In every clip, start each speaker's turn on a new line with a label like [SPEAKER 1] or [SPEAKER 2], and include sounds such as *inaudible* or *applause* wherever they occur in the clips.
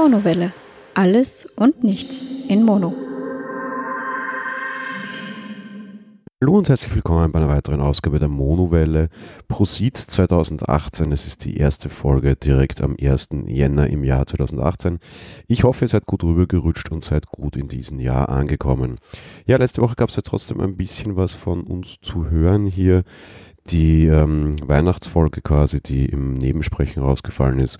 [SPEAKER 1] Monowelle. Alles und nichts in Mono.
[SPEAKER 2] Hallo und herzlich willkommen bei einer weiteren Ausgabe der Monowelle Proceed 2018. Es ist die erste Folge direkt am 1. Jänner im Jahr 2018. Ich hoffe, ihr seid gut rübergerutscht und seid gut in diesem Jahr angekommen. Ja, letzte Woche gab es ja trotzdem ein bisschen was von uns zu hören hier die ähm, Weihnachtsfolge quasi, die im Nebensprechen rausgefallen ist,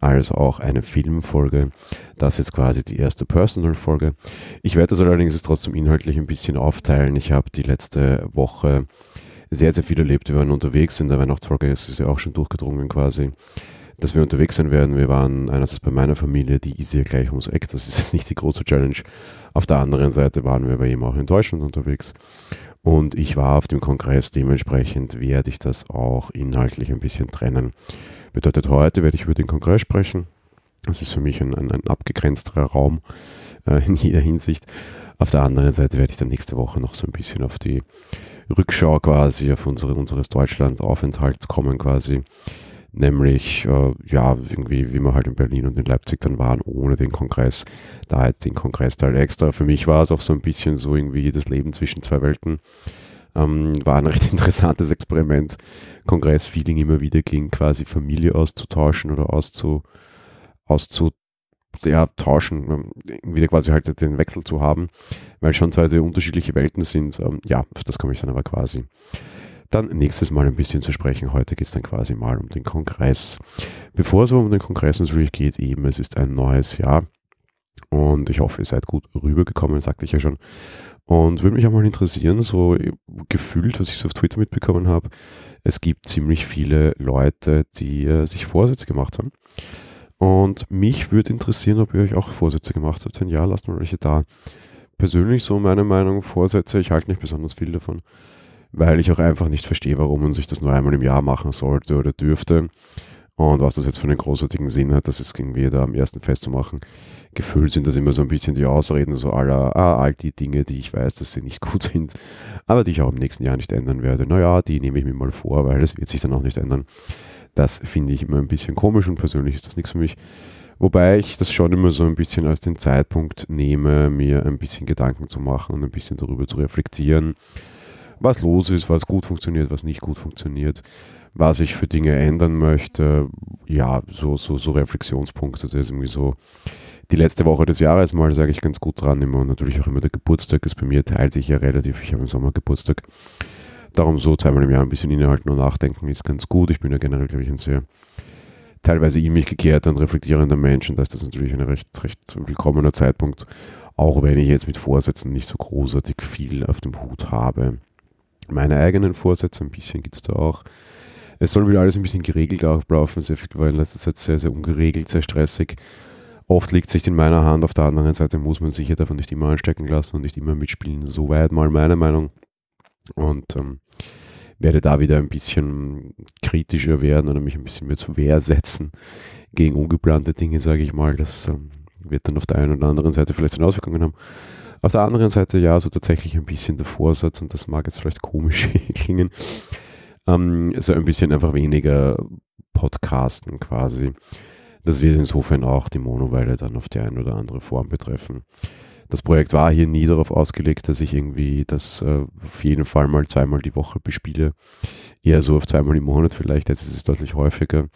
[SPEAKER 2] als auch eine Filmfolge. Das ist jetzt quasi die erste Personal-Folge. Ich werde das allerdings jetzt trotzdem inhaltlich ein bisschen aufteilen. Ich habe die letzte Woche sehr, sehr viel erlebt. Wir waren unterwegs in der Weihnachtsfolge, es ist ja auch schon durchgedrungen quasi, dass wir unterwegs sein werden. Wir waren einerseits bei meiner Familie, die ist ja gleich ums Eck, das ist jetzt *laughs* nicht die große Challenge. Auf der anderen Seite waren wir bei ihm auch in Deutschland unterwegs. Und ich war auf dem Kongress, dementsprechend werde ich das auch inhaltlich ein bisschen trennen. Bedeutet, heute werde ich über den Kongress sprechen. Das ist für mich ein, ein, ein abgegrenzterer Raum äh, in jeder Hinsicht. Auf der anderen Seite werde ich dann nächste Woche noch so ein bisschen auf die Rückschau quasi, auf unsere, unseres Deutschland-Aufenthalts kommen quasi. Nämlich, äh, ja, irgendwie, wie wir halt in Berlin und in Leipzig dann waren, ohne den Kongress. Da jetzt den Kongressteil extra. Für mich war es auch so ein bisschen so irgendwie das Leben zwischen zwei Welten. Ähm, war ein *laughs* recht interessantes Experiment. Kongressfeeling immer wieder gegen quasi Familie auszutauschen oder auszu, auszu ja, tauschen, ähm, wieder quasi halt den Wechsel zu haben, weil schon zwei sehr unterschiedliche Welten sind. Ähm, ja, auf das komme ich dann aber quasi dann nächstes Mal ein bisschen zu sprechen. Heute geht es dann quasi mal um den Kongress. Bevor es um den Kongress natürlich geht, eben, es ist ein neues Jahr. Und ich hoffe, ihr seid gut rübergekommen, sagte ich ja schon. Und würde mich auch mal interessieren, so gefühlt, was ich so auf Twitter mitbekommen habe, es gibt ziemlich viele Leute, die äh, sich Vorsätze gemacht haben. Und mich würde interessieren, ob ihr euch auch Vorsätze gemacht habt. Wenn ja, lasst mal welche da. Persönlich so meine Meinung, Vorsätze, ich halte nicht besonders viel davon weil ich auch einfach nicht verstehe, warum man sich das nur einmal im Jahr machen sollte oder dürfte. Und was das jetzt für einen großartigen Sinn hat, das ist irgendwie da am ersten festzumachen. Gefühlt sind das immer so ein bisschen die Ausreden, so aller, ah, all die Dinge, die ich weiß, dass sie nicht *laughs* gut sind, aber die ich auch im nächsten Jahr nicht ändern werde. Naja, die nehme ich mir mal vor, weil das wird sich dann auch nicht ändern. Das finde ich immer ein bisschen komisch und persönlich ist das nichts für mich. Wobei ich das schon immer so ein bisschen als den Zeitpunkt nehme, mir ein bisschen Gedanken zu machen und ein bisschen darüber zu reflektieren was los ist, was gut funktioniert, was nicht gut funktioniert, was ich für Dinge ändern möchte. Ja, so, so, so Reflexionspunkte. Das ist irgendwie so die letzte Woche des Jahres mal, sage ich ganz gut dran. Immer und natürlich auch immer der Geburtstag ist bei mir, teilt sich ja relativ. Ich habe im Sommer Geburtstag. Darum so zweimal im Jahr ein bisschen innehalten und nachdenken ist ganz gut. Ich bin ja generell, glaube ich, ein sehr teilweise in mich gekehrter und reflektierender Mensch und da ist das natürlich ein recht, recht willkommener Zeitpunkt, auch wenn ich jetzt mit Vorsätzen nicht so großartig viel auf dem Hut habe meine eigenen Vorsätze, ein bisschen gibt es da auch. Es soll wieder alles ein bisschen geregelt ablaufen. Sehr viel war in letzter Zeit sehr, sehr ungeregelt, sehr stressig. Oft liegt es sich in meiner Hand. Auf der anderen Seite muss man sich ja davon nicht immer anstecken lassen und nicht immer mitspielen. Soweit mal meine Meinung. Und ähm, werde da wieder ein bisschen kritischer werden oder mich ein bisschen mehr zur Wehr setzen gegen ungeplante Dinge, sage ich mal. Das ähm, wird dann auf der einen oder anderen Seite vielleicht eine Auswirkungen haben. Auf der anderen Seite ja, so tatsächlich ein bisschen der Vorsatz, und das mag jetzt vielleicht komisch *laughs* klingen, ähm, so ein bisschen einfach weniger Podcasten quasi. Das wird insofern auch die Monoweile dann auf die eine oder andere Form betreffen. Das Projekt war hier nie darauf ausgelegt, dass ich irgendwie das äh, auf jeden Fall mal zweimal die Woche bespiele. Eher so auf zweimal im Monat vielleicht, jetzt ist es deutlich häufiger.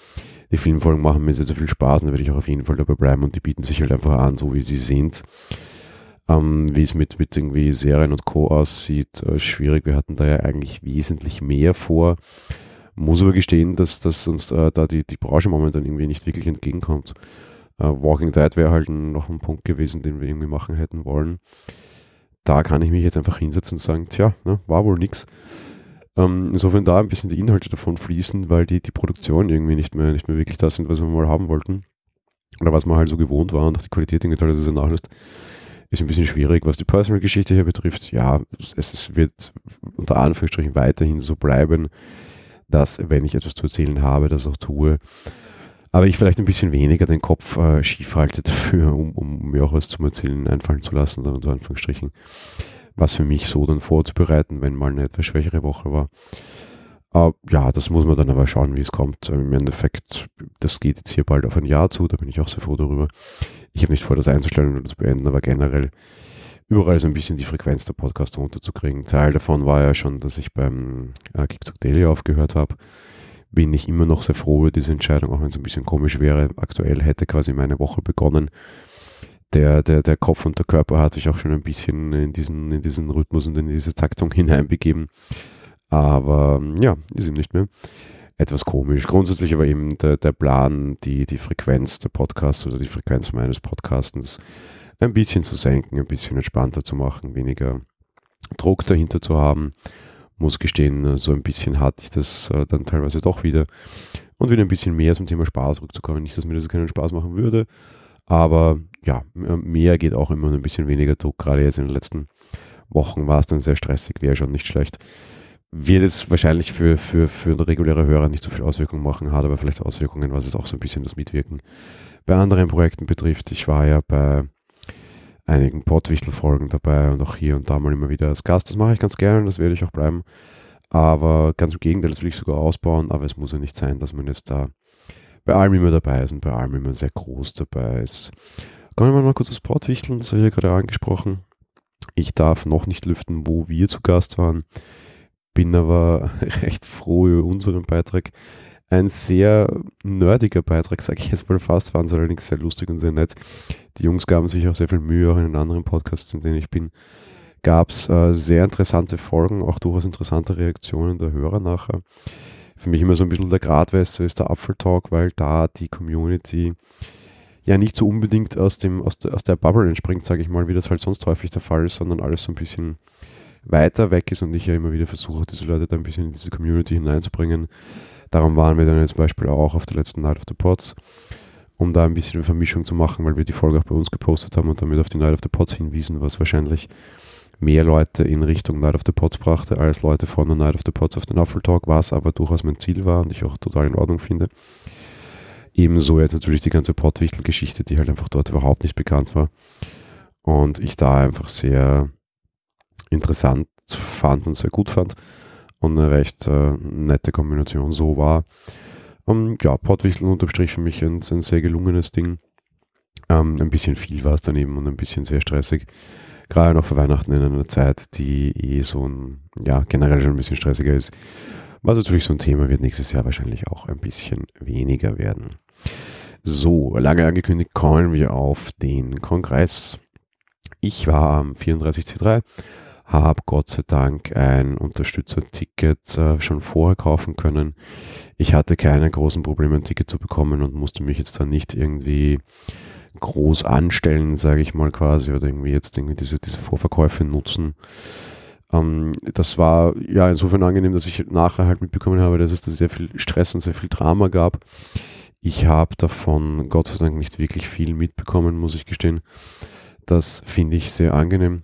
[SPEAKER 2] Die Filmfolgen machen mir sehr, sehr viel Spaß und da werde ich auch auf jeden Fall dabei bleiben und die bieten sich halt einfach an, so wie sie sind. Ähm, wie es mit, mit irgendwie Serien und Co. aussieht, äh, schwierig. Wir hatten da ja eigentlich wesentlich mehr vor. Muss aber gestehen, dass, dass uns äh, da die, die Branche momentan irgendwie nicht wirklich entgegenkommt. Äh, Walking Dead wäre halt noch ein Punkt gewesen, den wir irgendwie machen hätten wollen. Da kann ich mich jetzt einfach hinsetzen und sagen, tja, ne, war wohl nix. Ähm, insofern da ein bisschen die Inhalte davon fließen, weil die, die Produktion irgendwie nicht mehr, nicht mehr wirklich das sind, was wir mal haben wollten. Oder was man halt so gewohnt war und auch die Qualität irgendwie teilweise nachlässt. Ist ein bisschen schwierig, was die Personal-Geschichte hier betrifft. Ja, es, wird unter Anführungsstrichen weiterhin so bleiben, dass, wenn ich etwas zu erzählen habe, das auch tue. Aber ich vielleicht ein bisschen weniger den Kopf äh, schief halte dafür, *laughs* um, um, mir auch was zum Erzählen einfallen zu lassen, unter Anführungsstrichen. Was für mich so dann vorzubereiten, wenn mal eine etwas schwächere Woche war. Uh, ja, das muss man dann aber schauen, wie es kommt. Im Endeffekt, das geht jetzt hier bald auf ein Jahr zu, da bin ich auch sehr froh darüber. Ich habe nicht vor, das einzustellen oder zu beenden, aber generell überall so ein bisschen die Frequenz der Podcasts runterzukriegen. Teil davon war ja schon, dass ich beim äh, Daily aufgehört habe. Bin ich immer noch sehr froh über diese Entscheidung, auch wenn es ein bisschen komisch wäre. Aktuell hätte quasi meine Woche begonnen. Der, der, der Kopf und der Körper hat sich auch schon ein bisschen in diesen, in diesen Rhythmus und in diese Taktung *laughs* hineinbegeben. Aber ja, ist ihm nicht mehr. Etwas komisch. Grundsätzlich aber eben der, der Plan, die, die Frequenz der Podcasts oder die Frequenz meines Podcastens ein bisschen zu senken, ein bisschen entspannter zu machen, weniger Druck dahinter zu haben. Muss gestehen, so ein bisschen hatte ich das äh, dann teilweise doch wieder. Und wieder ein bisschen mehr zum Thema Spaß rückzukommen. Nicht, dass mir das keinen Spaß machen würde, aber ja, mehr geht auch immer ein bisschen weniger Druck. Gerade jetzt in den letzten Wochen war es dann sehr stressig, wäre schon nicht schlecht. Wird es wahrscheinlich für, für, für reguläre Hörer nicht so viel Auswirkungen machen, hat aber vielleicht Auswirkungen, was es auch so ein bisschen das Mitwirken bei anderen Projekten betrifft. Ich war ja bei einigen Pottwichtel-Folgen dabei und auch hier und da mal immer wieder als Gast. Das mache ich ganz gerne und das werde ich auch bleiben. Aber ganz im Gegenteil, das will ich sogar ausbauen, aber es muss ja nicht sein, dass man jetzt da bei allem immer dabei ist und bei allem immer sehr groß dabei ist. Kommen wir mal kurz aufs Pottwichteln, das habe ich ja gerade angesprochen. Ich darf noch nicht lüften, wo wir zu Gast waren, bin aber *laughs* recht froh über unseren Beitrag ein sehr nerdiger Beitrag, sage ich jetzt mal fast, waren sie allerdings sehr lustig und sehr nett. Die Jungs gaben sich auch sehr viel Mühe, auch in den anderen Podcasts, in denen ich bin, gab es äh, sehr interessante Folgen, auch durchaus interessante Reaktionen der Hörer nachher. Für mich immer so ein bisschen der Gradwässer ist der Apfeltalk, weil da die Community ja nicht so unbedingt aus, dem, aus, der, aus der Bubble entspringt, sage ich mal, wie das halt sonst häufig der Fall ist, sondern alles so ein bisschen weiter weg ist und ich ja immer wieder versuche, diese Leute da ein bisschen in diese Community hineinzubringen. Darum waren wir dann jetzt zum Beispiel auch auf der letzten Night of the Pots, um da ein bisschen eine Vermischung zu machen, weil wir die Folge auch bei uns gepostet haben und damit auf die Night of the Pots hinwiesen, was wahrscheinlich mehr Leute in Richtung Night of the Pots brachte, als Leute von der Night of the Pots auf den Apfeltalk, was aber durchaus mein Ziel war und ich auch total in Ordnung finde. Ebenso jetzt natürlich die ganze Pottwichtel-Geschichte, die halt einfach dort überhaupt nicht bekannt war. Und ich da einfach sehr interessant fand und sehr gut fand und eine recht äh, nette Kombination so war. Um, ähm, ja, Pottwichteln unterstrich für mich ein, ein sehr gelungenes Ding. Ähm, ein bisschen viel war es daneben und ein bisschen sehr stressig. Gerade noch für Weihnachten in einer Zeit, die eh so ein, ja, generell schon ein bisschen stressiger ist. Was natürlich so ein Thema wird nächstes Jahr wahrscheinlich auch ein bisschen weniger werden. So, lange angekündigt, kommen wir auf den Kongress. Ich war am 34C3 habe Gott sei Dank ein Unterstützerticket äh, schon vorher kaufen können. Ich hatte keine großen Probleme, ein Ticket zu bekommen und musste mich jetzt dann nicht irgendwie groß anstellen, sage ich mal quasi, oder irgendwie jetzt irgendwie diese, diese Vorverkäufe nutzen. Ähm, das war ja insofern angenehm, dass ich nachher halt mitbekommen habe, dass es da sehr viel Stress und sehr viel Drama gab. Ich habe davon Gott sei Dank nicht wirklich viel mitbekommen, muss ich gestehen. Das finde ich sehr angenehm.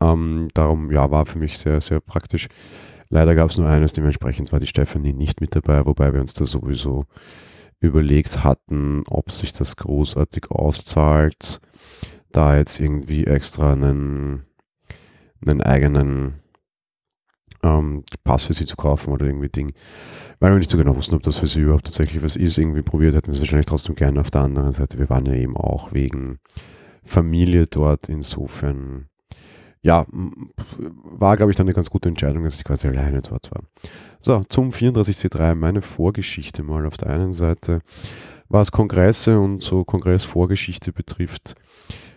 [SPEAKER 2] Ähm, darum ja, war für mich sehr, sehr praktisch. Leider gab es nur eines, dementsprechend war die Stefanie nicht mit dabei, wobei wir uns da sowieso überlegt hatten, ob sich das großartig auszahlt, da jetzt irgendwie extra einen, einen eigenen ähm, Pass für sie zu kaufen oder irgendwie Ding. Weil wir nicht so genau wussten, ob das für sie überhaupt tatsächlich was ist. Irgendwie probiert hätten wir es wahrscheinlich trotzdem gerne auf der anderen Seite. Wir waren ja eben auch wegen Familie dort. Insofern ja, war, glaube ich, dann eine ganz gute Entscheidung, dass ich quasi alleine dort war. So, zum 34C3, meine Vorgeschichte mal auf der einen Seite. Was Kongresse und so Kongressvorgeschichte betrifft,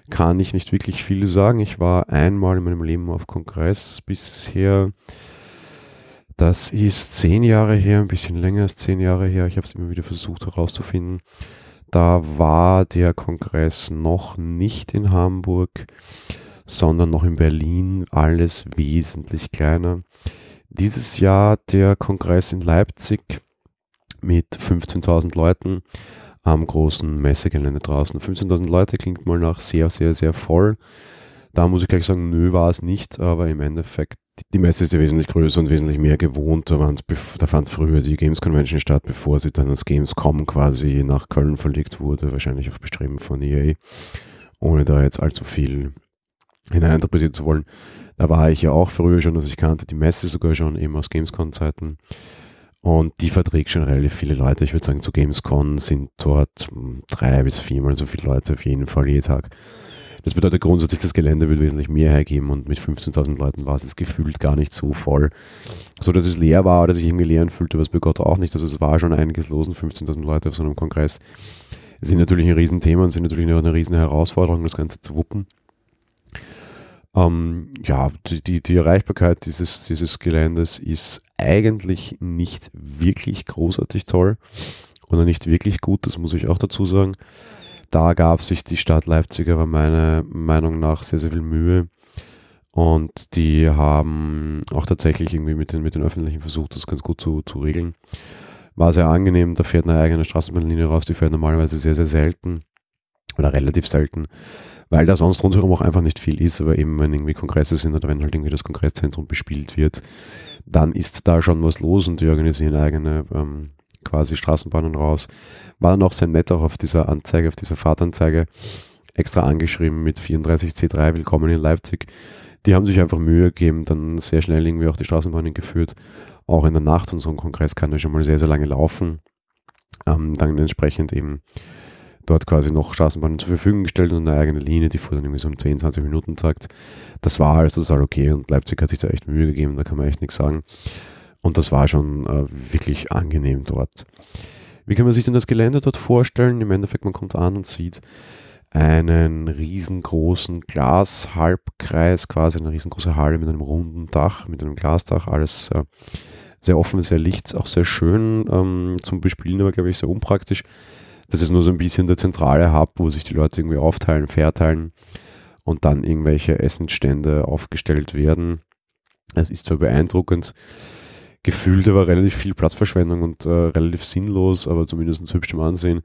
[SPEAKER 2] kann ich nicht wirklich viel sagen. Ich war einmal in meinem Leben auf Kongress bisher. Das ist zehn Jahre her, ein bisschen länger als zehn Jahre her. Ich habe es immer wieder versucht herauszufinden. Da war der Kongress noch nicht in Hamburg sondern noch in Berlin alles wesentlich kleiner. Dieses Jahr der Kongress in Leipzig mit 15.000 Leuten am großen Messegelände draußen. 15.000 Leute klingt mal nach sehr, sehr, sehr voll. Da muss ich gleich sagen, nö, war es nicht, aber im Endeffekt, die Messe ist ja wesentlich größer und wesentlich mehr gewohnt. Da, da fand früher die Games Convention statt, bevor sie dann als Gamescom quasi nach Köln verlegt wurde, wahrscheinlich auf Bestreben von EA, ohne da jetzt allzu viel hineininterpretieren zu wollen. Da war ich ja auch früher schon, also ich kannte die Messe sogar schon eben aus Gamescom-Zeiten. Und die verträgt schon relativ viele Leute. Ich würde sagen, zu Gamescom sind dort drei bis viermal so viele Leute auf jeden Fall jeden Tag. Das bedeutet grundsätzlich, das Gelände wird wesentlich mehr hergeben und mit 15.000 Leuten war es gefühlt gar nicht so voll. So dass es leer war oder sich irgendwie leer fühlte, was bei Gott auch nicht. Also es war schon einiges los und 15.000 Leute auf so einem Kongress sind natürlich ein Riesenthema und sind natürlich auch eine riesen Herausforderung, das Ganze zu wuppen. Ähm, ja, die, die, Erreichbarkeit dieses, dieses Geländes ist eigentlich nicht wirklich großartig toll oder nicht wirklich gut, das muss ich auch dazu sagen. Da gab sich die Stadt Leipzig aber meiner Meinung nach sehr, sehr viel Mühe. Und die haben auch tatsächlich irgendwie mit den, mit den öffentlichen versucht, das ganz gut zu, zu regeln. War sehr angenehm, da fährt eine eigene Straßenbahnlinie raus, die fährt normalerweise sehr, sehr selten oder relativ selten, weil da sonst rundherum auch einfach nicht viel ist, aber eben wenn irgendwie Kongresse sind oder wenn halt irgendwie das Kongresszentrum bespielt wird, dann ist da schon was los und die organisieren eigene ähm, quasi Straßenbahnen raus. War dann auch sehr nett auch auf dieser Anzeige, auf dieser Fahrtanzeige extra angeschrieben mit 34C3 Willkommen in Leipzig. Die haben sich einfach Mühe gegeben, dann sehr schnell irgendwie auch die Straßenbahnen geführt. Auch in der Nacht und so ein Kongress kann ja schon mal sehr, sehr lange laufen. Ähm, dann entsprechend eben dort quasi noch Straßenbahnen zur Verfügung gestellt und eine eigene Linie, die fuhr dann irgendwie so um 10, 20 Minuten Takt. Das war also total okay und Leipzig hat sich da echt Mühe gegeben, da kann man echt nichts sagen. Und das war schon äh, wirklich angenehm dort. Wie kann man sich denn das Gelände dort vorstellen? Im Endeffekt, man kommt an und sieht einen riesengroßen Glashalbkreis, quasi eine riesengroße Halle mit einem runden Dach, mit einem Glasdach, alles äh, sehr offen, sehr licht, auch sehr schön ähm, zum Bespielen, aber glaube ich sehr unpraktisch. Das ist nur so ein bisschen der zentrale Hub, wo sich die Leute irgendwie aufteilen, verteilen und dann irgendwelche Essensstände aufgestellt werden. Es ist zwar beeindruckend, gefühlt aber relativ viel Platzverschwendung und äh, relativ sinnlos, aber zumindest hübsch zum Ansehen,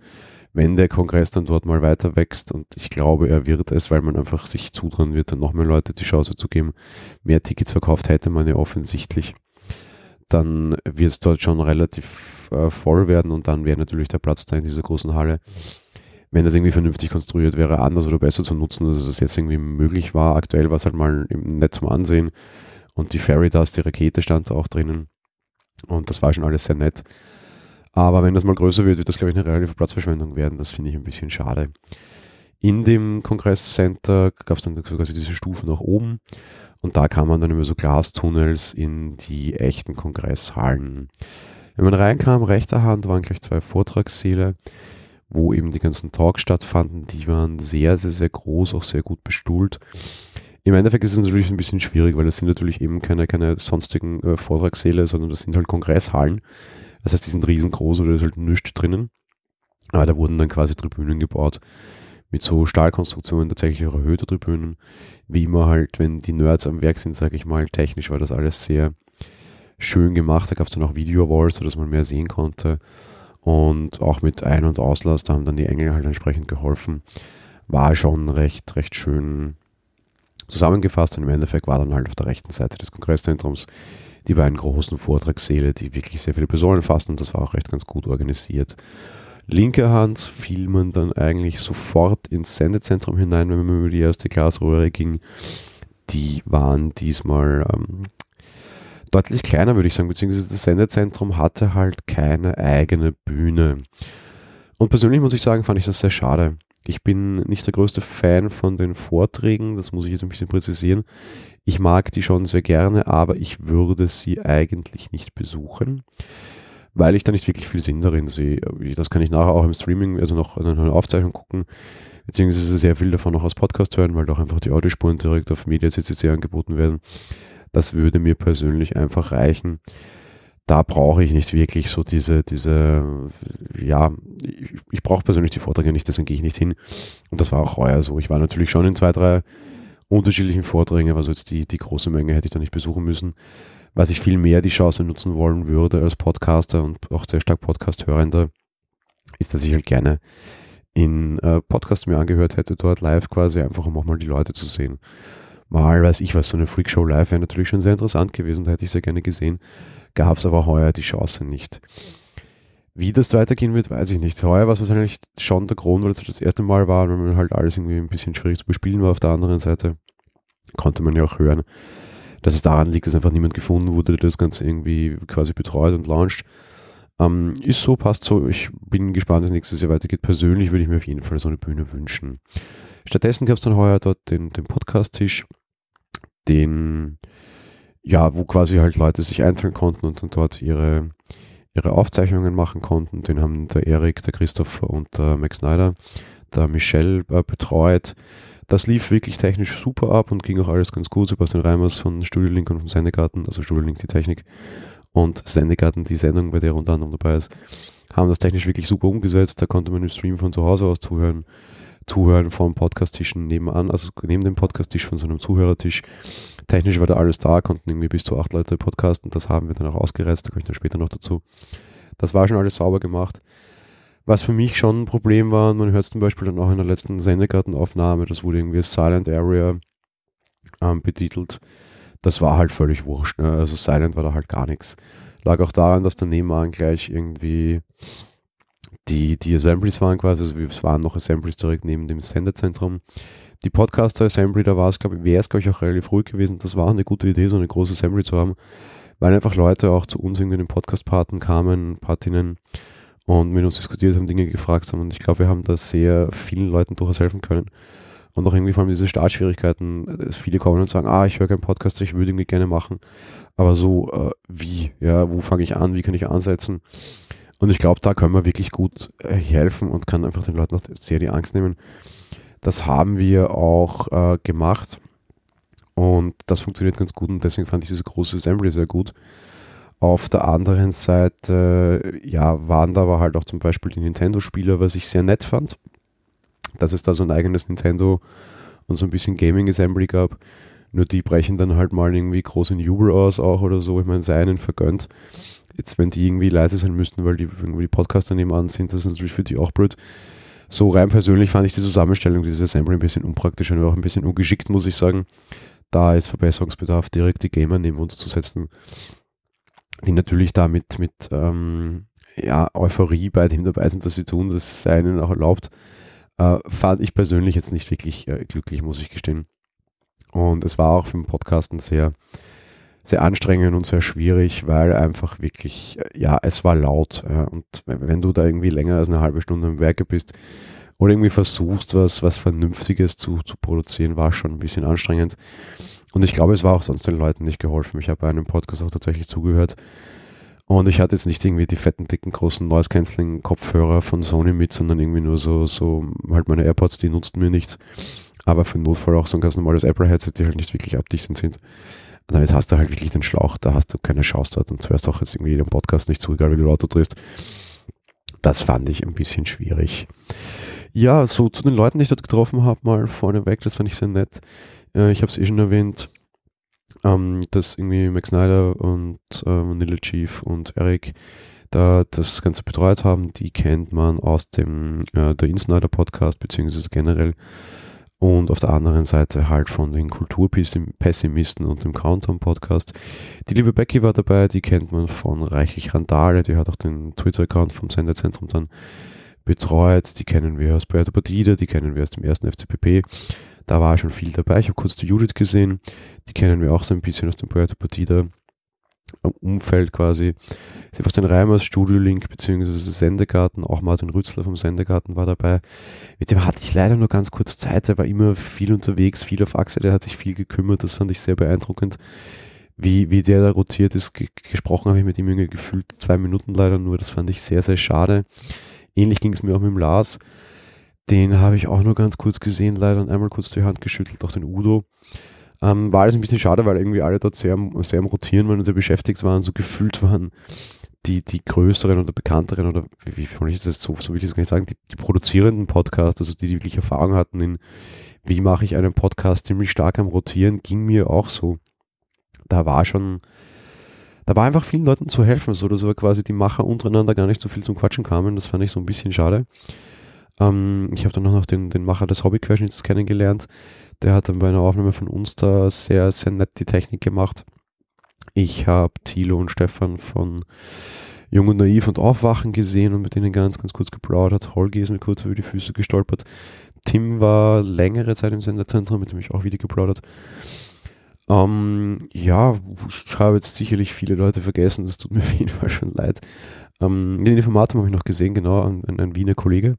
[SPEAKER 2] wenn der Kongress dann dort mal weiter wächst. Und ich glaube, er wird es, weil man einfach sich zutrauen wird, dann noch mehr Leute die Chance zu geben. Mehr Tickets verkauft hätte man ja offensichtlich. Dann wird es dort schon relativ äh, voll werden und dann wäre natürlich der Platz da in dieser großen Halle wenn das irgendwie vernünftig konstruiert wäre, anders oder besser zu nutzen, als das jetzt irgendwie möglich war. Aktuell war es halt mal im Netz zum Ansehen und die Fairy Dust, die Rakete stand da auch drinnen. Und das war schon alles sehr nett. Aber wenn das mal größer wird, wird das, glaube ich, eine relative Platzverschwendung werden. Das finde ich ein bisschen schade. In dem Kongresscenter gab es dann sogar diese Stufen nach oben. Und da kam man dann über so Glastunnels in die echten Kongresshallen. Wenn man reinkam, rechter Hand waren gleich zwei Vortragssäle, wo eben die ganzen Talks stattfanden. Die waren sehr, sehr, sehr groß, auch sehr gut bestuhlt. Im Endeffekt ist es natürlich ein bisschen schwierig, weil das sind natürlich eben keine, keine sonstigen äh, Vortragssäle, sondern das sind halt Kongresshallen. Das heißt, die sind riesengroß oder da ist halt nichts drinnen. Aber da wurden dann quasi Tribünen gebaut mit so Stahlkonstruktionen, tatsächlich auch erhöhte Tribünen. Wie immer halt, wenn die Nerds am Werk sind, sage ich mal, technisch war das alles sehr schön gemacht. Da gab es dann auch Video-Walls, sodass man mehr sehen konnte. Und auch mit Ein- und Auslass, da haben dann die Engel halt entsprechend geholfen. War schon recht, recht schön zusammengefasst und im Endeffekt war dann halt auf der rechten Seite des Kongresszentrums die beiden großen Vortragssäle, die wirklich sehr viele Personen fassen und das war auch recht ganz gut organisiert. Linke Hand fiel man dann eigentlich sofort ins Sendezentrum hinein, wenn man über die erste Glasröhre ging. Die waren diesmal ähm, deutlich kleiner, würde ich sagen, beziehungsweise das Sendezentrum hatte halt keine eigene Bühne. Und persönlich muss ich sagen, fand ich das sehr schade. Ich bin nicht der größte Fan von den Vorträgen, das muss ich jetzt ein bisschen präzisieren. Ich mag die schon sehr gerne, aber ich würde sie eigentlich nicht besuchen, weil ich da nicht wirklich viel Sinn darin sehe. Das kann ich nachher auch im Streaming, also noch in einer Aufzeichnung gucken, beziehungsweise sehr viel davon noch als Podcast hören, weil doch einfach die Audiospuren direkt auf Media.ccc angeboten werden. Das würde mir persönlich einfach reichen da brauche ich nicht wirklich so diese, diese, ja, ich, ich brauche persönlich die Vorträge nicht, deswegen gehe ich nicht hin. Und das war auch heuer so. Ich war natürlich schon in zwei, drei unterschiedlichen Vorträgen, aber so jetzt die, die große Menge hätte ich da nicht besuchen müssen. Was ich viel mehr die Chance nutzen wollen würde als Podcaster und auch sehr stark Podcast-Hörender, ist, dass ich halt gerne in äh, Podcasts mir angehört hätte, dort live quasi, einfach um auch mal die Leute zu sehen. Mal weiß ich was, so eine Freakshow live wäre natürlich schon sehr interessant gewesen, da hätte ich sehr gerne gesehen gab es aber heuer die Chance nicht. Wie das weitergehen wird, weiß ich nicht. Heuer war es wahrscheinlich schon der Grund, weil es das erste Mal war, weil man halt alles irgendwie ein bisschen schwierig zu bespielen war auf der anderen Seite. konnte man ja auch hören, dass es daran liegt, dass einfach niemand gefunden wurde, der das Ganze irgendwie quasi betreut und launcht. Ähm, ist so, passt so. Ich bin gespannt, wie es nächstes Jahr weitergeht. Persönlich würde ich mir auf jeden Fall so eine Bühne wünschen. Stattdessen gab es dann heuer dort den, den Podcast-Tisch, den, ja, wo quasi halt Leute sich einzeln konnten und dann dort ihre, ihre Aufzeichnungen machen konnten. Den haben der Erik, der Christopher und der Max Snyder, der Michelle äh, betreut. Das lief wirklich technisch super ab und ging auch alles ganz gut. Sebastian Reimers von Studio Link und vom Sendegarten, also Studio Link die Technik und Sendegarten die Sendung, bei der unter anderem dabei ist, haben das technisch wirklich super umgesetzt. Da konnte man im Stream von zu Hause aus zuhören Zuhören vom Podcast-Tischen nebenan, also neben dem Podcast-Tisch von so einem Zuhörertisch. Technisch war da alles da, konnten irgendwie bis zu acht Leute podcasten. Das haben wir dann auch ausgereizt, da komme ich dann später noch dazu. Das war schon alles sauber gemacht. Was für mich schon ein Problem war, man hört es zum Beispiel dann auch in der letzten Sendegartenaufnahme, das wurde irgendwie Silent Area ähm, betitelt. Das war halt völlig wurscht. Ne? Also Silent war da halt gar nichts. Lag auch daran, dass der nebenan gleich irgendwie die, die Assemblies waren quasi, also es waren noch Assemblies direkt neben dem Sendezentrum. Die Podcaster Assembly, da war es, glaube ich, wäre es, glaube ich, auch relativ ruhig gewesen. Das war eine gute Idee, so eine große Assembly zu haben, weil einfach Leute auch zu uns irgendwie in den Podcast-Paten kamen, Partinnen und mit uns diskutiert haben, Dinge gefragt haben. Und ich glaube, wir haben da sehr vielen Leuten durchaus helfen können. Und auch irgendwie vor allem diese Startschwierigkeiten. Viele kommen und sagen, ah, ich höre keinen Podcast, ich würde irgendwie gerne machen. Aber so, äh, wie? Ja, wo fange ich an? Wie kann ich ansetzen? Und ich glaube, da können wir wirklich gut äh, helfen und kann einfach den Leuten auch sehr die Angst nehmen. Das haben wir auch äh, gemacht und das funktioniert ganz gut und deswegen fand ich diese große Assembly sehr gut. Auf der anderen Seite, ja, waren da aber halt auch zum Beispiel die Nintendo-Spieler, was ich sehr nett fand, dass es da so ein eigenes Nintendo und so ein bisschen Gaming Assembly gab. Nur die brechen dann halt mal irgendwie große Jubel aus auch oder so. Ich meine, sei ihnen vergönnt. Jetzt, wenn die irgendwie leise sein müssten, weil die irgendwie die Podcaster nebenan sind, das ist natürlich für die auch blöd. So rein persönlich fand ich die Zusammenstellung dieses Assembly ein bisschen unpraktisch und auch ein bisschen ungeschickt, muss ich sagen. Da ist Verbesserungsbedarf, direkt die Gamer neben uns zu setzen, die natürlich da mit, ähm, ja, Euphorie bei dem dabei sind, was sie tun, das sei ihnen auch erlaubt. Äh, fand ich persönlich jetzt nicht wirklich äh, glücklich, muss ich gestehen. Und es war auch für den Podcasten sehr, sehr anstrengend und sehr schwierig, weil einfach wirklich, ja, es war laut. Ja, und wenn du da irgendwie länger als eine halbe Stunde im Werke bist oder irgendwie versuchst, was, was Vernünftiges zu, zu produzieren, war schon ein bisschen anstrengend. Und ich glaube, es war auch sonst den Leuten nicht geholfen. Ich habe bei einem Podcast auch tatsächlich zugehört. Und ich hatte jetzt nicht irgendwie die fetten, dicken, großen Noise-Canceling-Kopfhörer von Sony mit, sondern irgendwie nur so, so halt meine AirPods, die nutzten mir nichts. Aber für den Notfall auch so ein ganz normales Apple-Headset, die halt nicht wirklich abdichtend sind. Und damit hast du halt wirklich den Schlauch, da hast du keine Chance dort und hörst auch jetzt irgendwie den Podcast nicht zu, egal wie du Auto drehst. Das fand ich ein bisschen schwierig. Ja, so zu den Leuten, die ich dort getroffen habe, mal vorneweg, das fand ich sehr nett. Äh, ich habe es eh schon erwähnt, ähm, dass irgendwie Max Snyder und äh, Vanilla Chief und Eric da das Ganze betreut haben. Die kennt man aus dem äh, der Insnider Podcast, beziehungsweise generell und auf der anderen Seite halt von den Kulturpessimisten und dem Countdown-Podcast. Die liebe Becky war dabei, die kennt man von Reichlich Randale, die hat auch den Twitter-Account vom Sendezentrum dann betreut, die kennen wir aus Puerto Partida, die kennen wir aus dem ersten FCPP. Da war schon viel dabei. Ich habe kurz die Judith gesehen, die kennen wir auch so ein bisschen aus dem Puerto Partida Umfeld quasi. Sebastian Reimers, Studio Link bzw. Sendegarten, auch Martin Rützler vom Sendegarten war dabei. Mit dem hatte ich leider nur ganz kurz Zeit, er war immer viel unterwegs, viel auf Achse, der hat sich viel gekümmert, das fand ich sehr beeindruckend, wie, wie der da rotiert ist. Gesprochen habe ich mit ihm irgendwie gefühlt zwei Minuten leider nur, das fand ich sehr, sehr schade. Ähnlich ging es mir auch mit dem Lars. Den habe ich auch nur ganz kurz gesehen, leider und einmal kurz die Hand geschüttelt, auch den Udo. Ähm, war alles ein bisschen schade, weil irgendwie alle dort sehr, sehr am Rotieren waren und sehr beschäftigt waren, so gefühlt waren die, die größeren oder bekannteren oder wie, wie soll ich das so, so will ich das gar nicht sagen, die, die produzierenden Podcasts, also die, die wirklich Erfahrung hatten in, wie mache ich einen Podcast ziemlich stark am Rotieren, ging mir auch so. Da war schon, da war einfach vielen Leuten zu helfen, so dass aber quasi die Macher untereinander gar nicht so viel zum Quatschen kamen. Das fand ich so ein bisschen schade. Ähm, ich habe dann noch den, den Macher des Hobbyquerschnitts kennengelernt. Der hat dann bei einer Aufnahme von uns da sehr, sehr nett die Technik gemacht. Ich habe Thilo und Stefan von Jung und Naiv und Aufwachen gesehen und mit denen ganz, ganz kurz geplaudert. Holgi ist mir kurz über die Füße gestolpert. Tim war längere Zeit im Senderzentrum, mit dem ich auch wieder geplaudert. Ähm, ja, ich habe jetzt sicherlich viele Leute vergessen, das tut mir *laughs* auf jeden Fall schon leid. Ähm, den Informatum habe ich noch gesehen, genau, ein, ein, Wiener Kollege,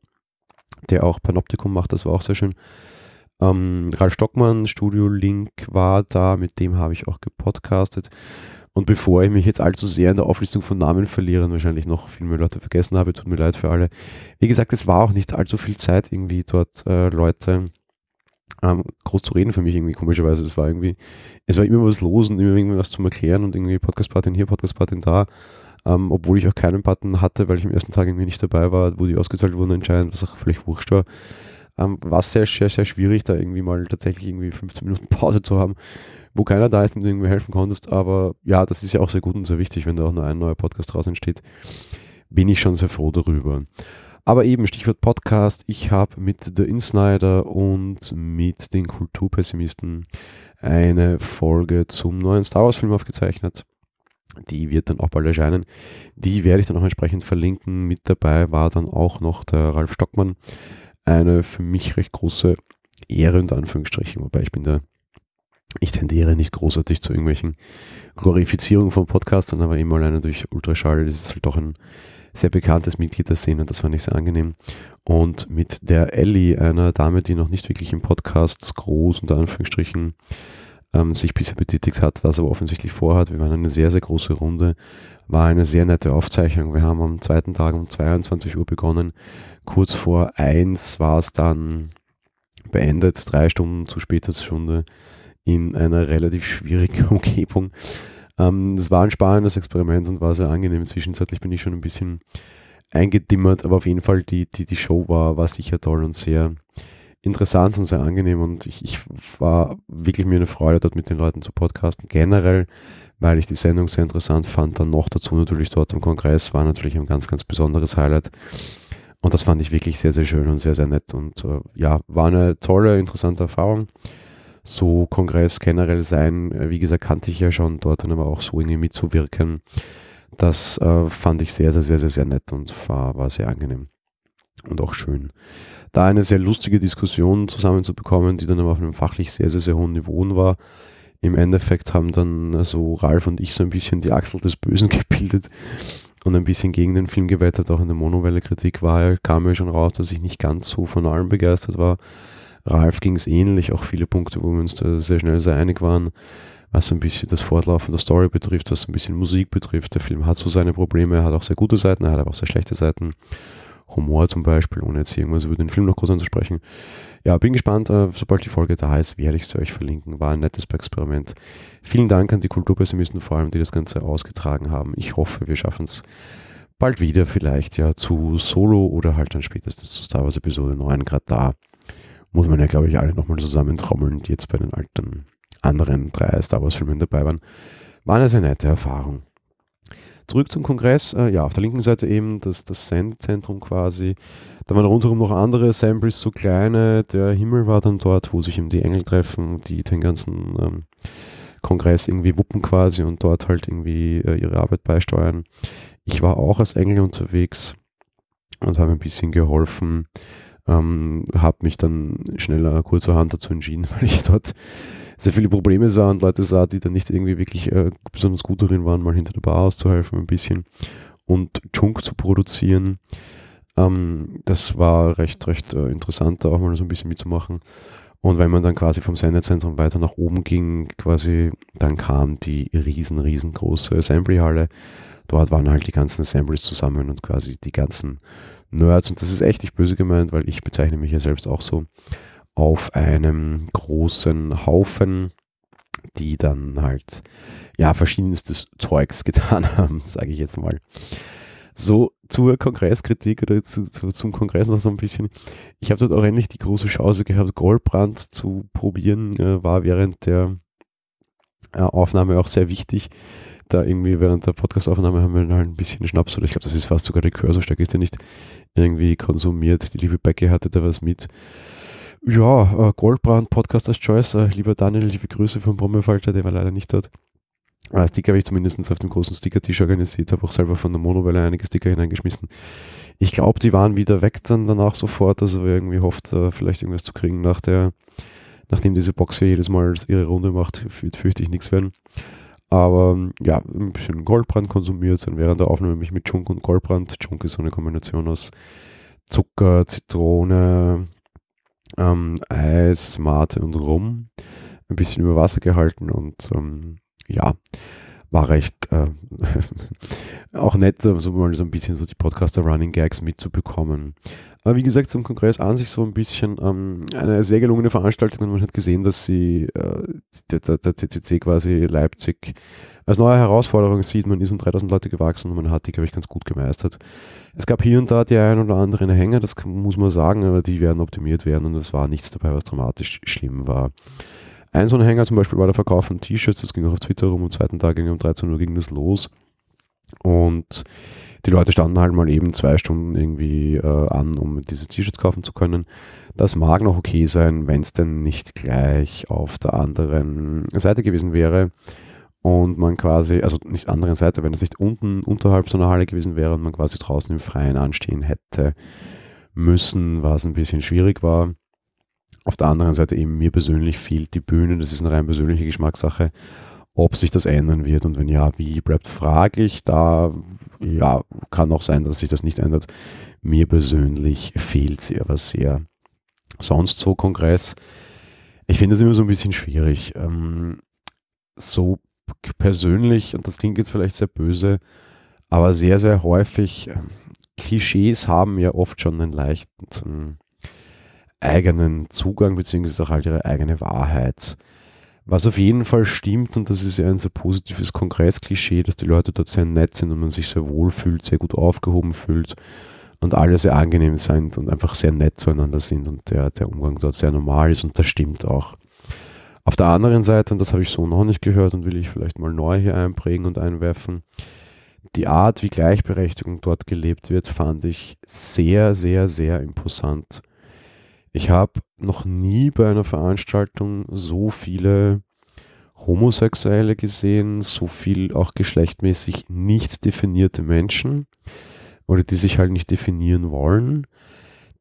[SPEAKER 2] der auch Panoptikum macht, das war auch sehr schön. Ähm, Ralf Stockmann, Studio Link war da, mit dem habe ich auch gepodcastet. Und bevor ich mich jetzt allzu sehr in der Auflistung von Namen verliere und wahrscheinlich noch viel mehr Leute vergessen habe, tut mir leid für alle. Wie gesagt, es war auch nicht allzu viel Zeit, irgendwie dort äh, Leute ähm, groß zu reden für mich irgendwie komischerweise. Es war irgendwie, es war immer was los und immer irgendwas zum Erklären und irgendwie Podcast-Party hier, Podcast-Party da. Ähm, obwohl ich auch keinen Button hatte, weil ich am ersten Tag irgendwie nicht dabei war, wo die ausgezahlt wurden anscheinend, was auch völlig wurscht war. Ähm, war sehr, sehr, sehr schwierig, da irgendwie mal tatsächlich irgendwie 15 Minuten *laughs* Pause zu haben wo keiner da ist, dem du irgendwie helfen konntest. Aber ja, das ist ja auch sehr gut und sehr wichtig, wenn da auch nur ein neuer Podcast draus entsteht. Bin ich schon sehr froh darüber. Aber eben, Stichwort Podcast, ich habe mit The Insnider und mit den Kulturpessimisten eine Folge zum neuen Star Wars Film aufgezeichnet. Die wird dann auch bald erscheinen. Die werde ich dann auch entsprechend verlinken. Mit dabei war dann auch noch der Ralf Stockmann. Eine für mich recht große Ehre und Anführungsstrichen, wobei ich bin da ich tendiere nicht großartig zu irgendwelchen Glorifizierungen von Podcastern, aber immer alleine durch Ultraschall ist es halt doch ein sehr bekanntes Mitglied der Szene, das fand ich sehr angenehm. Und mit der Ellie, einer Dame, die noch nicht wirklich im Podcasts groß unter Anführungsstrichen ähm, sich bisher betätigt hat, das aber offensichtlich vorhat. Wir waren eine sehr, sehr große Runde, war eine sehr nette Aufzeichnung. Wir haben am zweiten Tag um 22 Uhr begonnen. Kurz vor eins war es dann beendet, drei Stunden zu später Stunde in einer relativ schwierigen *laughs* Umgebung. Ähm, es war ein spannendes Experiment und war sehr angenehm. Zwischenzeitlich bin ich schon ein bisschen eingedimmert, aber auf jeden Fall die, die, die Show war, war sicher toll und sehr interessant und sehr angenehm und ich, ich war wirklich mir eine Freude, dort mit den Leuten zu podcasten. Generell, weil ich die Sendung sehr interessant fand, dann noch dazu natürlich dort am Kongress war natürlich ein ganz, ganz besonderes Highlight. Und das fand ich wirklich sehr, sehr schön und sehr, sehr nett. Und äh, ja, war eine tolle, interessante Erfahrung so Kongress generell sein. Äh, wie gesagt, kannte ich ja schon dort, aber auch so irgendwie mitzuwirken. Das äh, fand ich sehr, sehr, sehr, sehr, sehr nett und war, war sehr angenehm und auch schön. Da eine sehr lustige Diskussion zusammenzubekommen, die dann aber auf einem fachlich sehr, sehr, sehr hohen Niveau war. Im Endeffekt haben dann so also Ralf und ich so ein bisschen die Achsel des Bösen *laughs* gebildet und ein bisschen gegen den Film gewettert. Auch in der Monowelle-Kritik war, kam mir schon raus, dass ich nicht ganz so von allem begeistert war. Ralf ging es ähnlich, auch viele Punkte, wo wir uns da sehr schnell sehr einig waren, was ein bisschen das Fortlaufen der Story betrifft, was ein bisschen Musik betrifft. Der Film hat so seine Probleme, er hat auch sehr gute Seiten, er hat aber auch sehr schlechte Seiten. Humor zum Beispiel, ohne jetzt irgendwas über den Film noch groß anzusprechen. Ja, bin gespannt, äh, sobald die Folge da ist, werde ich sie euch verlinken. War ein nettes Experiment. Vielen Dank an die Kulturpessimisten vor allem, die das Ganze ausgetragen haben. Ich hoffe, wir schaffen es bald wieder, vielleicht ja zu Solo oder halt dann spätestens zu Star Wars Episode 9 gerade da muss man ja, glaube ich, alle nochmal zusammentrommeln, die jetzt bei den alten anderen drei Star Wars-Filmen dabei waren. War eine sehr nette Erfahrung. Zurück zum Kongress, äh, ja, auf der linken Seite eben das, das Sendzentrum quasi. Da waren rundherum noch andere Samples, so kleine. Der Himmel war dann dort, wo sich eben die Engel treffen, die den ganzen ähm, Kongress irgendwie wuppen quasi und dort halt irgendwie äh, ihre Arbeit beisteuern. Ich war auch als Engel unterwegs und habe ein bisschen geholfen, ähm, habe mich dann schneller kurzerhand dazu entschieden, *laughs* weil ich dort sehr viele Probleme sah und Leute sah, die dann nicht irgendwie wirklich äh, besonders gut darin waren, mal hinter der Bar auszuhelfen ein bisschen und Junk zu produzieren. Ähm, das war recht, recht äh, interessant, da auch mal so ein bisschen mitzumachen. Und wenn man dann quasi vom Sendezentrum weiter nach oben ging, quasi, dann kam die riesen, riesengroße Assembly-Halle. Dort waren halt die ganzen Assemblies zusammen und quasi die ganzen Nerds, und das ist echt nicht böse gemeint, weil ich bezeichne mich ja selbst auch so, auf einem großen Haufen, die dann halt ja verschiedenstes Zeugs *laughs* getan haben, sage ich jetzt mal. So zur Kongresskritik oder zu, zu, zum Kongress noch so ein bisschen. Ich habe dort auch endlich die große Chance gehabt, Goldbrand zu probieren. Äh, war während der äh, Aufnahme auch sehr wichtig da irgendwie während der Podcastaufnahme haben wir halt ein bisschen Schnaps oder ich glaube, das ist fast sogar Likör, so stark ist der nicht irgendwie konsumiert. Die liebe Becky hatte da was mit. Ja, äh, Goldbrand, Podcast as Choice. Äh, lieber Daniel, liebe Grüße vom Brommelfalter, der war leider nicht dort. Äh, Sticker habe ich zumindest auf dem großen Sticker-Tisch organisiert, habe auch selber von der Monowelle einige Sticker hineingeschmissen. Ich glaube, die waren wieder weg dann danach sofort, also wer irgendwie hofft, äh, vielleicht irgendwas zu kriegen nach der, nachdem diese Box hier jedes Mal ihre Runde macht, fürchte ich nichts werden. Aber ja, ein bisschen Goldbrand konsumiert, dann während der Aufnahme mich mit Chunk und Goldbrand. Chunk ist so eine Kombination aus Zucker, Zitrone, ähm, Eis, Mate und Rum. Ein bisschen über Wasser gehalten und ähm, ja, war recht äh, *laughs* auch nett, so mal so ein bisschen so die Podcaster-Running Gags mitzubekommen. Aber wie gesagt, zum Kongress an sich so ein bisschen ähm, eine sehr gelungene Veranstaltung und man hat gesehen, dass sie äh, der, der, CCC quasi Leipzig als neue Herausforderung sieht. Man ist um 3000 Leute gewachsen und man hat die, glaube ich, ganz gut gemeistert. Es gab hier und da die ein oder anderen Hänger, das muss man sagen, aber die werden optimiert werden und es war nichts dabei, was dramatisch schlimm war. Ein so ein Hänger zum Beispiel war der Verkauf von T-Shirts, das ging auch auf Twitter rum, am zweiten Tag ging um 13 Uhr ging das los. Und die Leute standen halt mal eben zwei Stunden irgendwie äh, an, um diese T-Shirts kaufen zu können. Das mag noch okay sein, wenn es denn nicht gleich auf der anderen Seite gewesen wäre und man quasi, also nicht anderen Seite, wenn es nicht unten unterhalb so einer Halle gewesen wäre und man quasi draußen im Freien anstehen hätte müssen, was ein bisschen schwierig war. Auf der anderen Seite eben mir persönlich fehlt die Bühne, das ist eine rein persönliche Geschmackssache, ob sich das ändern wird und wenn ja, wie bleibt fraglich. Da ja, kann auch sein, dass sich das nicht ändert. Mir persönlich fehlt sie aber sehr. Sonst so Kongress, ich finde es immer so ein bisschen schwierig. Ähm, so persönlich, und das klingt jetzt vielleicht sehr böse, aber sehr, sehr häufig, ähm, Klischees haben ja oft schon einen leichten eigenen Zugang, beziehungsweise auch halt ihre eigene Wahrheit. Was auf jeden Fall stimmt, und das ist ja ein sehr positives Kongressklischee, dass die Leute dort sehr nett sind und man sich sehr wohl fühlt, sehr gut aufgehoben fühlt und alle sehr angenehm sind und einfach sehr nett zueinander sind und der, der Umgang dort sehr normal ist und das stimmt auch. Auf der anderen Seite, und das habe ich so noch nicht gehört und will ich vielleicht mal neu hier einprägen und einwerfen, die Art, wie Gleichberechtigung dort gelebt wird, fand ich sehr, sehr, sehr imposant. Ich habe noch nie bei einer Veranstaltung so viele Homosexuelle gesehen, so viel auch geschlechtmäßig nicht definierte Menschen oder die sich halt nicht definieren wollen,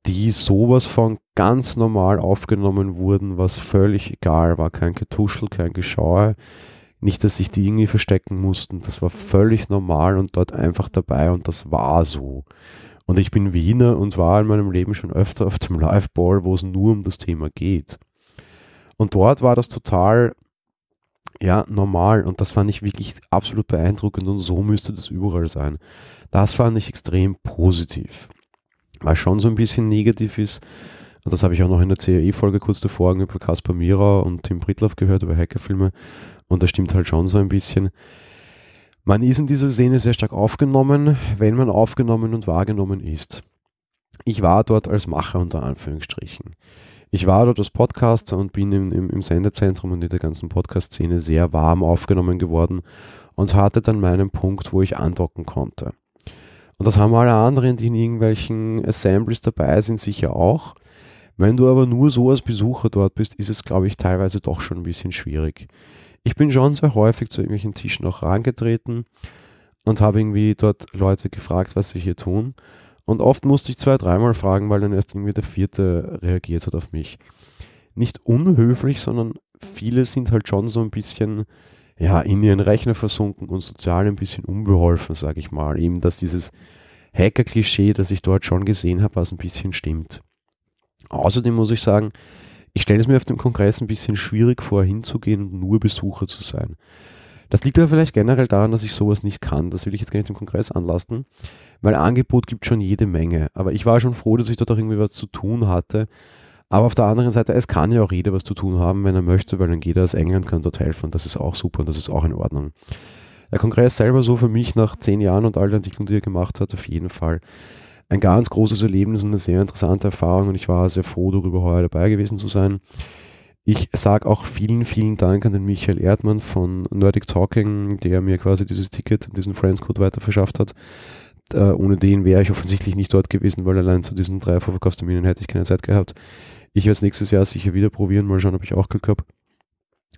[SPEAKER 2] die sowas von ganz normal aufgenommen wurden, was völlig egal war, kein Getuschel, kein Geschaue, nicht, dass sich die irgendwie verstecken mussten, das war völlig normal und dort einfach dabei und das war so. Und ich bin Wiener und war in meinem Leben schon öfter auf dem Live-Ball, wo es nur um das Thema geht. Und dort war das total, ja, normal. Und das fand ich wirklich absolut beeindruckend und so müsste das überall sein. Das fand ich extrem positiv. Was schon so ein bisschen negativ ist, und das habe ich auch noch in der CAE-Folge kurz davor über Kaspar Mira und Tim Britloff gehört, über Hackerfilme. Und das stimmt halt schon so ein bisschen. Man ist in dieser Szene sehr stark aufgenommen, wenn man aufgenommen und wahrgenommen ist. Ich war dort als Macher unter Anführungsstrichen. Ich war dort als Podcaster und bin im, im, im Sendezentrum und in der ganzen Podcast-Szene sehr warm aufgenommen geworden und hatte dann meinen Punkt, wo ich andocken konnte. Und das haben alle anderen, die in irgendwelchen Assemblies dabei sind, sicher auch. Wenn du aber nur so als Besucher dort bist, ist es, glaube ich, teilweise doch schon ein bisschen schwierig ich bin schon sehr häufig zu irgendwelchen Tischen auch rangetreten und habe irgendwie dort Leute gefragt, was sie hier tun. Und oft musste ich zwei, dreimal fragen, weil dann erst irgendwie der vierte reagiert hat auf mich. Nicht unhöflich, sondern viele sind halt schon so ein bisschen ja, in ihren Rechner versunken und sozial ein bisschen unbeholfen, sage ich mal. Eben, dass dieses Hacker-Klischee, das ich dort schon gesehen habe, was ein bisschen stimmt. Außerdem muss ich sagen, ich stelle es mir auf dem Kongress ein bisschen schwierig vor, hinzugehen und nur Besucher zu sein. Das liegt aber vielleicht generell daran, dass ich sowas nicht kann. Das will ich jetzt gar nicht im Kongress anlasten, weil Angebot gibt schon jede Menge. Aber ich war schon froh, dass ich dort auch irgendwie was zu tun hatte. Aber auf der anderen Seite, es kann ja auch jeder was zu tun haben, wenn er möchte, weil dann jeder aus England kann dort helfen. Das ist auch super und das ist auch in Ordnung. Der Kongress selber so für mich nach zehn Jahren und all der Entwicklung, die er gemacht hat, auf jeden Fall ein ganz großes Erlebnis und eine sehr interessante Erfahrung und ich war sehr froh darüber, heuer dabei gewesen zu sein. Ich sage auch vielen, vielen Dank an den Michael Erdmann von Nordic Talking, der mir quasi dieses Ticket, diesen Friends Code weiter verschafft hat. Äh, ohne den wäre ich offensichtlich nicht dort gewesen, weil allein zu diesen drei Vorverkaufsterminen hätte ich keine Zeit gehabt. Ich werde es nächstes Jahr sicher wieder probieren, mal schauen, ob ich auch Glück habe.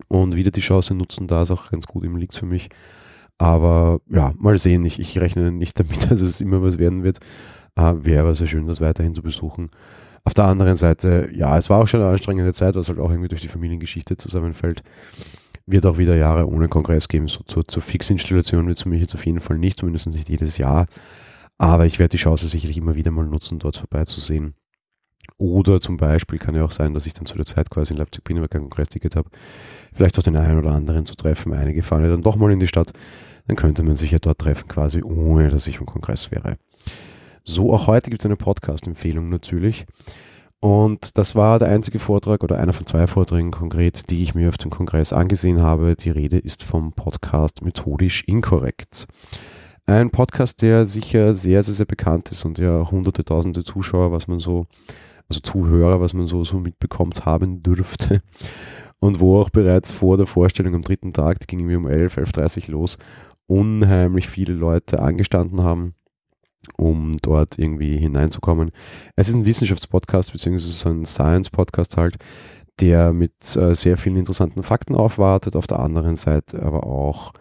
[SPEAKER 2] und wieder die Chance nutzen, da ist auch ganz gut im liegt für mich. Aber ja, mal sehen. Ich, ich rechne nicht damit, *laughs* dass es immer was werden wird. Äh, Wäre aber sehr schön, das weiterhin zu besuchen. Auf der anderen Seite, ja, es war auch schon eine anstrengende Zeit, was halt auch irgendwie durch die Familiengeschichte zusammenfällt. Wird auch wieder Jahre ohne Kongress geben. So zur, zur Fixinstallation wird es für mich jetzt auf jeden Fall nicht, zumindest nicht jedes Jahr. Aber ich werde die Chance sicherlich immer wieder mal nutzen, dort vorbeizusehen. Oder zum Beispiel kann ja auch sein, dass ich dann zu der Zeit quasi in Leipzig bin, aber kein Kongressticket habe, vielleicht auch den einen oder anderen zu treffen. Einige fahren ja dann doch mal in die Stadt. Dann könnte man sich ja dort treffen, quasi ohne dass ich im Kongress wäre. So, auch heute gibt es eine Podcast-Empfehlung natürlich. Und das war der einzige Vortrag oder einer von zwei Vorträgen konkret, die ich mir auf dem Kongress angesehen habe. Die Rede ist vom Podcast Methodisch Inkorrekt. Ein Podcast, der sicher sehr, sehr, sehr bekannt ist und ja hunderte, tausende Zuschauer, was man so, also Zuhörer, was man so, so mitbekommt haben dürfte. Und wo auch bereits vor der Vorstellung am dritten Tag, die ging mir um 11, 11.30 los, unheimlich viele Leute angestanden haben um dort irgendwie hineinzukommen. Es ist ein Wissenschaftspodcast, beziehungsweise ein Science-Podcast halt, der mit äh, sehr vielen interessanten Fakten aufwartet, auf der anderen Seite aber auch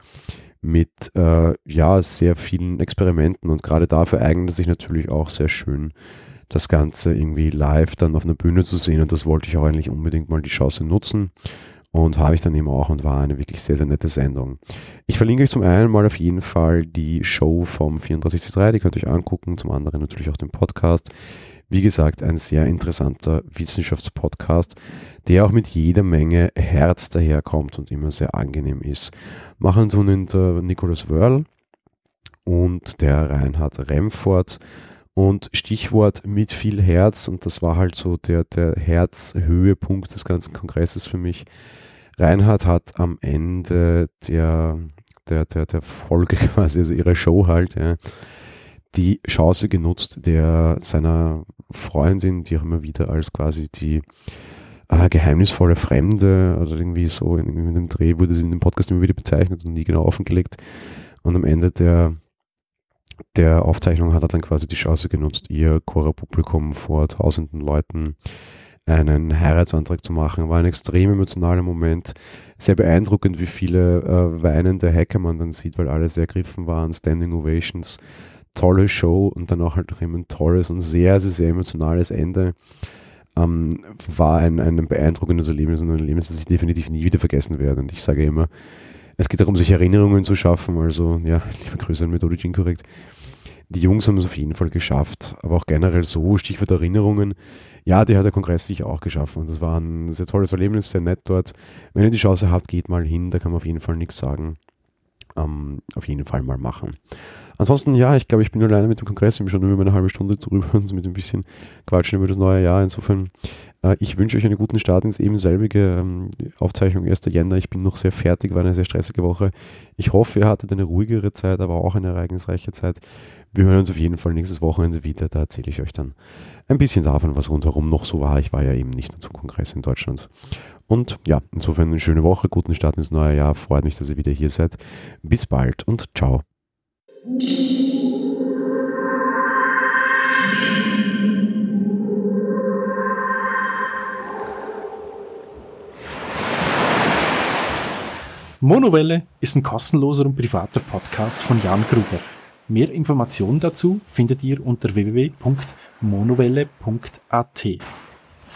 [SPEAKER 2] mit äh, ja, sehr vielen Experimenten und gerade dafür eignet es sich natürlich auch sehr schön, das Ganze irgendwie live dann auf einer Bühne zu sehen und das wollte ich auch eigentlich unbedingt mal die Chance nutzen und habe ich dann eben auch und war eine wirklich sehr, sehr nette Sendung. Ich verlinke euch zum einen mal auf jeden Fall die Show vom 34C3, die könnt ihr euch angucken, zum anderen natürlich auch den Podcast. Wie gesagt, ein sehr interessanter Wissenschaftspodcast, der auch mit jeder Menge Herz daherkommt und immer sehr angenehm ist. Machen tun ihn der Nicholas Wörl und der Reinhard Remfort. Und Stichwort mit viel Herz, und das war halt so der, der Herzhöhepunkt des ganzen Kongresses für mich, Reinhard hat am Ende der, der, der, der Folge *laughs* quasi, also ihrer Show halt, ja, die Chance genutzt, der seiner Freundin, die auch immer wieder als quasi die äh, geheimnisvolle Fremde oder irgendwie so in, in dem Dreh wurde sie in dem Podcast immer wieder bezeichnet und nie genau offengelegt. Und am Ende der, der Aufzeichnung hat er dann quasi die Chance genutzt, ihr Chora-Publikum vor tausenden Leuten einen Heiratsantrag zu machen. War ein extrem emotionaler Moment. Sehr beeindruckend, wie viele äh, weinende Hacker man dann sieht, weil alle sehr ergriffen waren. Standing Ovations, tolle Show und dann auch halt noch immer ein tolles und sehr, sehr, sehr emotionales Ende. Ähm, war ein, ein beeindruckendes Erlebnis und ein Erlebnis, das ich definitiv nie wieder vergessen werde. Und ich sage immer, es geht darum, sich Erinnerungen zu schaffen. Also, ja, liebe Grüße an Methodic Incorrect. Die Jungs haben es auf jeden Fall geschafft, aber auch generell so, Stichwort Erinnerungen. Ja, die hat der Kongress sich auch geschaffen und das war ein sehr tolles Erlebnis, sehr nett dort. Wenn ihr die Chance habt, geht mal hin, da kann man auf jeden Fall nichts sagen. Ähm, auf jeden Fall mal machen. Ansonsten, ja, ich glaube, ich bin alleine mit dem Kongress, ich bin schon über eine halbe Stunde drüber *laughs* und mit ein bisschen Quatschen über das neue Jahr. Insofern, äh, ich wünsche euch einen guten Start ins eben selbige ähm, Aufzeichnung 1. Jänner. Ich bin noch sehr fertig, war eine sehr stressige Woche. Ich hoffe, ihr hattet eine ruhigere Zeit, aber auch eine ereignisreiche Zeit. Wir hören uns auf jeden Fall nächstes Wochenende wieder. Da erzähle ich euch dann ein bisschen davon, was rundherum noch so war. Ich war ja eben nicht nur zum Kongress in Deutschland. Und ja, insofern eine schöne Woche, guten Start ins neue Jahr. Freut mich, dass ihr wieder hier seid. Bis bald und ciao.
[SPEAKER 3] Monowelle ist ein kostenloser und privater Podcast von Jan Gruber. Mehr Informationen dazu findet ihr unter www.monowelle.at.